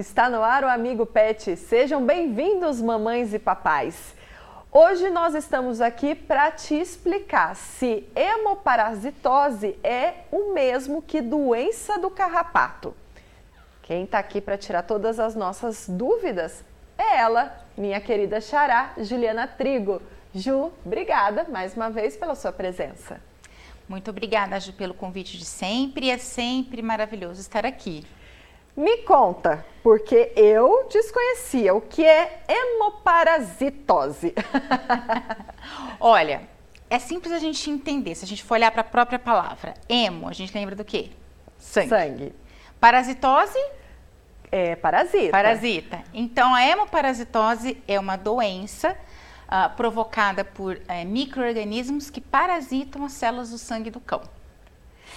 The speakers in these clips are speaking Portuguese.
Está no ar o Amigo Pet. Sejam bem-vindos, mamães e papais. Hoje nós estamos aqui para te explicar se hemoparasitose é o mesmo que doença do carrapato. Quem está aqui para tirar todas as nossas dúvidas é ela, minha querida xará, Juliana Trigo. Ju, obrigada mais uma vez pela sua presença. Muito obrigada, Ju, pelo convite de sempre. É sempre maravilhoso estar aqui. Me conta, porque eu desconhecia o que é hemoparasitose. Olha, é simples a gente entender. Se a gente for olhar para a própria palavra, hemo, a gente lembra do quê? Sangue. Sangue. Parasitose? É parasita. Parasita. Então, a hemoparasitose é uma doença uh, provocada por uh, micro-organismos que parasitam as células do sangue do cão.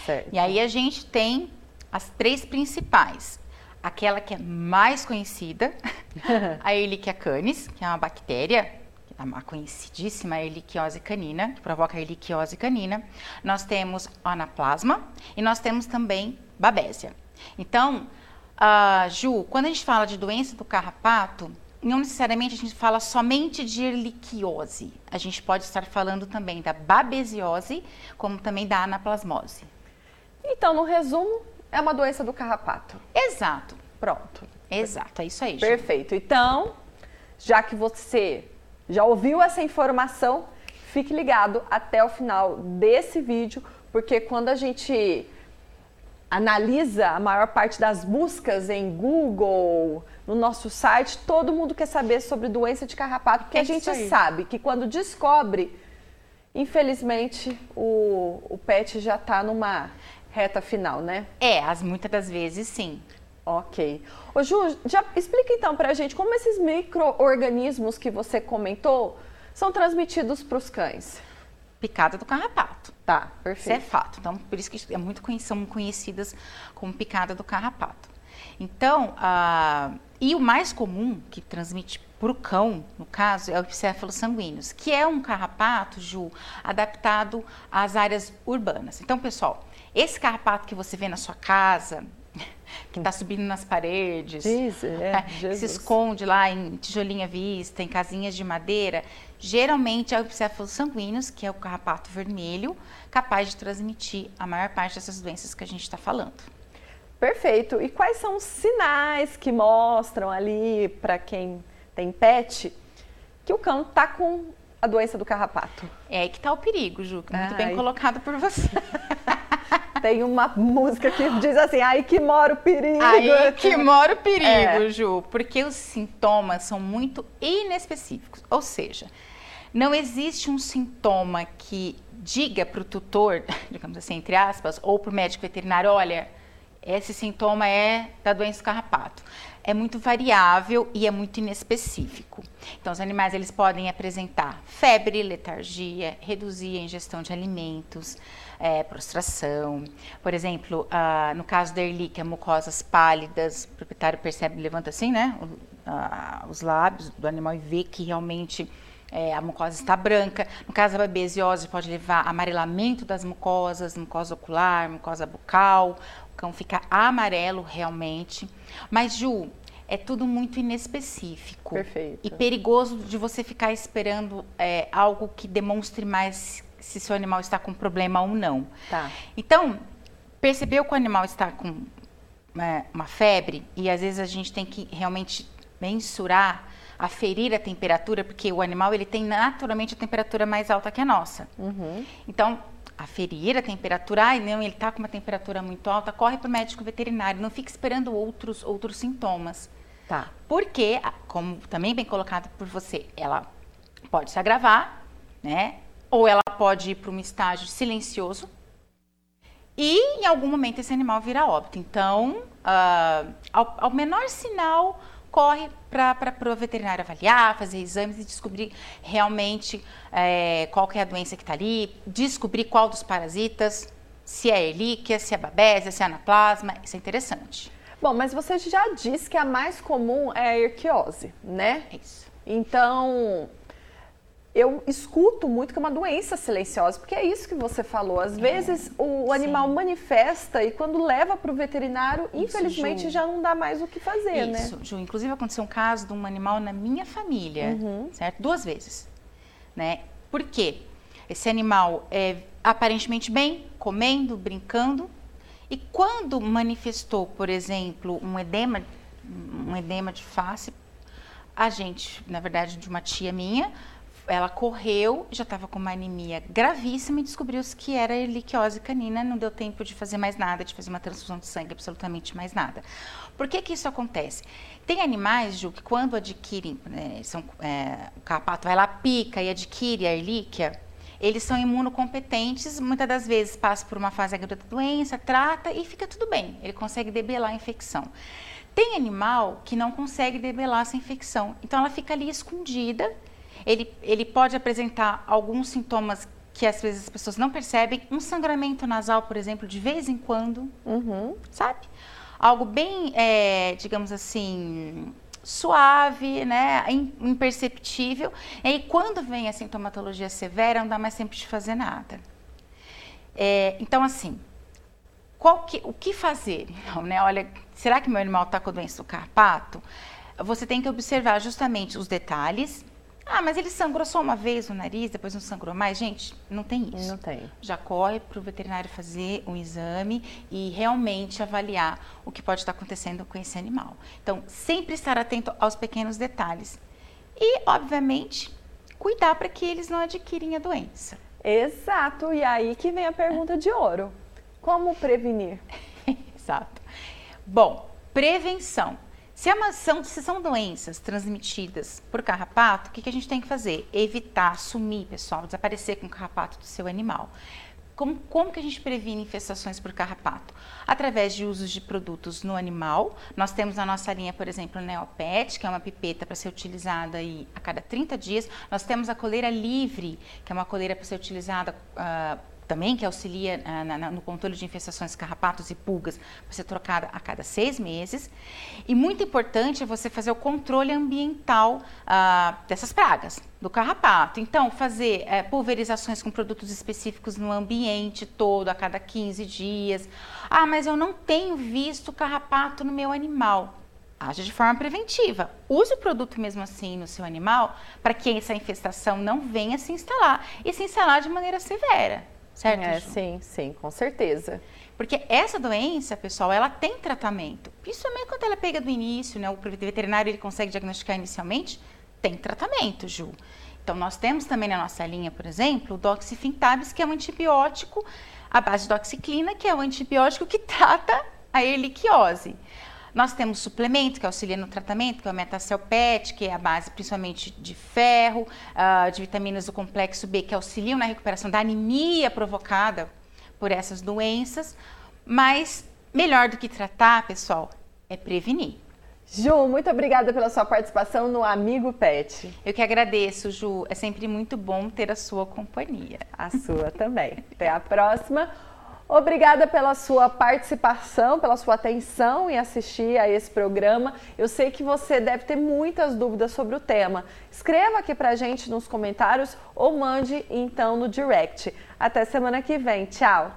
Certo. E aí a gente tem as três principais aquela que é mais conhecida, a Ehrlichia canis, que é uma bactéria, é uma conhecidíssima erliquiose canina, que provoca a erliquiose canina. Nós temos anaplasma e nós temos também babésia. Então, uh, Ju, quando a gente fala de doença do carrapato, não necessariamente a gente fala somente de erliquiose. A gente pode estar falando também da babesiose, como também da anaplasmose. Então, no resumo, é uma doença do carrapato. Exato. Pronto. Exato, é isso aí. Perfeito. Então, já que você já ouviu essa informação, fique ligado até o final desse vídeo, porque quando a gente analisa a maior parte das buscas em Google, no nosso site, todo mundo quer saber sobre doença de carrapato, porque é a gente sabe que quando descobre, infelizmente, o, o pet já está numa reta final, né? É, as, muitas das vezes sim. Ok. Ô Ju, já explica então pra gente como esses micro-organismos que você comentou são transmitidos para os cães. Picada do carrapato. Tá, perfeito. Isso é fato. Então, por isso que é muito são conhecidas como picada do carrapato. Então, uh, e o mais comum que transmite para o cão, no caso, é o encéfalos sanguíneos, que é um carrapato, Ju, adaptado às áreas urbanas. Então, pessoal, esse carrapato que você vê na sua casa, que está subindo nas paredes, Isso, é, é, se esconde lá em tijolinha vista, em casinhas de madeira, geralmente é o encéfalos sanguíneos, que é o carrapato vermelho, capaz de transmitir a maior parte dessas doenças que a gente está falando. Perfeito. E quais são os sinais que mostram ali para quem tem pet que o cão está com a doença do carrapato? É aí que está o perigo, Ju, muito Ai. bem colocado por você. Tem uma música que diz assim, aí que mora o perigo. Aí que mora o perigo, é. Ju, porque os sintomas são muito inespecíficos. Ou seja, não existe um sintoma que diga para o tutor, digamos assim, entre aspas, ou para o médico veterinário, olha, esse sintoma é da doença do carrapato. É muito variável e é muito inespecífico. Então, os animais eles podem apresentar febre, letargia, reduzir a ingestão de alimentos, é, prostração. Por exemplo, ah, no caso da Erlichia, mucosas pálidas, o proprietário percebe, levanta assim, né, o, ah, os lábios do animal e vê que realmente é, a mucosa está branca. No caso da babesiose, pode levar amarelamento das mucosas, mucosa ocular, mucosa bucal, o cão fica amarelo realmente. Mas, Ju, é tudo muito inespecífico. Perfeito. E perigoso de você ficar esperando é, algo que demonstre mais se seu animal está com problema ou não. Tá. Então, percebeu que o animal está com é, uma febre e às vezes a gente tem que realmente mensurar, aferir a temperatura, porque o animal ele tem naturalmente a temperatura mais alta que a nossa. Uhum. Então, aferir a temperatura, ai não, ele está com uma temperatura muito alta, corre para o médico veterinário, não fique esperando outros, outros sintomas. Tá. Porque, como também bem colocado por você, ela pode se agravar, né? Ou ela pode ir para um estágio silencioso e em algum momento esse animal vira óbito. Então, uh, ao, ao, menor sinal, corre para o veterinário avaliar, fazer exames e descobrir realmente é, qual que é a doença que está ali, descobrir qual dos parasitas, se é erlíquia, se é babésia, se é anaplasma, isso é interessante. Bom, mas você já disse que a mais comum é a erquiose, né? Isso. Então, eu escuto muito que é uma doença silenciosa, porque é isso que você falou. Às é, vezes o animal manifesta e quando leva para o veterinário, isso, infelizmente Ju. já não dá mais o que fazer, isso, né? Isso, Ju. Inclusive aconteceu um caso de um animal na minha família, uhum. certo? Duas vezes, né? Por quê? Esse animal é aparentemente bem, comendo, brincando, e quando manifestou, por exemplo, um edema, um edema de face, a gente, na verdade, de uma tia minha, ela correu, já estava com uma anemia gravíssima e descobriu-se que era erliquiose canina, não deu tempo de fazer mais nada, de fazer uma transfusão de sangue, absolutamente mais nada. Por que que isso acontece? Tem animais, Ju, que quando adquirem, né, são, é, o carrapato vai lá, pica e adquire a erlíquia, eles são imunocompetentes, muitas das vezes passa por uma fase aguda da doença, trata e fica tudo bem, ele consegue debelar a infecção. Tem animal que não consegue debelar essa infecção, então ela fica ali escondida, ele, ele pode apresentar alguns sintomas que às vezes as pessoas não percebem, um sangramento nasal, por exemplo, de vez em quando, uhum. sabe? Algo bem, é, digamos assim, suave, né, imperceptível. E aí, quando vem a sintomatologia severa, não dá mais tempo de fazer nada. É, então, assim, que, o que fazer? Então, né, olha, será que meu animal está com doença do carpato? Você tem que observar justamente os detalhes, ah, mas ele sangrou só uma vez no nariz, depois não sangrou mais. Gente, não tem isso. Não tem. Já corre para o veterinário fazer um exame e realmente avaliar o que pode estar acontecendo com esse animal. Então, sempre estar atento aos pequenos detalhes. E, obviamente, cuidar para que eles não adquirem a doença. Exato. E aí que vem a pergunta de ouro. Como prevenir? Exato. Bom, prevenção. Se, é são, se são doenças transmitidas por carrapato, o que, que a gente tem que fazer? Evitar, sumir, pessoal, desaparecer com o carrapato do seu animal. Como, como, que a gente previne infestações por carrapato? Através de usos de produtos no animal. Nós temos na nossa linha, por exemplo, o Neopet, que é uma pipeta para ser utilizada aí a cada 30 dias. Nós temos a coleira livre, que é uma coleira para ser utilizada uh, também, que auxilia ah, na, no controle de infestações, carrapatos e pulgas, para ser trocada a cada seis meses. E muito importante é você fazer o controle ambiental ah, dessas pragas, do carrapato. Então, fazer é, pulverizações com produtos específicos no ambiente todo, a cada 15 dias. Ah, mas eu não tenho visto carrapato no meu animal. Haja de forma preventiva. Use o produto mesmo assim no seu animal para que essa infestação não venha se instalar e se instalar de maneira severa certo? É, sim, sim, com certeza. Porque essa doença, pessoal, ela tem tratamento. Principalmente quando ela pega do início, né? O veterinário ele consegue diagnosticar inicialmente, tem tratamento, Ju. Então, nós temos também na nossa linha, por exemplo, o doxifintabis, que é um antibiótico à base de doxiclina, que é o um antibiótico que trata a erliquiose. Nós temos suplemento que auxilia no tratamento, que é o Metacelpet, que é a base principalmente de ferro, uh, de vitaminas do complexo B, que auxiliam na recuperação da anemia provocada por essas doenças. Mas melhor do que tratar, pessoal, é prevenir. Ju, muito obrigada pela sua participação no Amigo Pet. Eu que agradeço, Ju. É sempre muito bom ter a sua companhia. A sua também. Até a próxima. Obrigada pela sua participação, pela sua atenção em assistir a esse programa. Eu sei que você deve ter muitas dúvidas sobre o tema. Escreva aqui pra gente nos comentários ou mande então no direct. Até semana que vem. Tchau!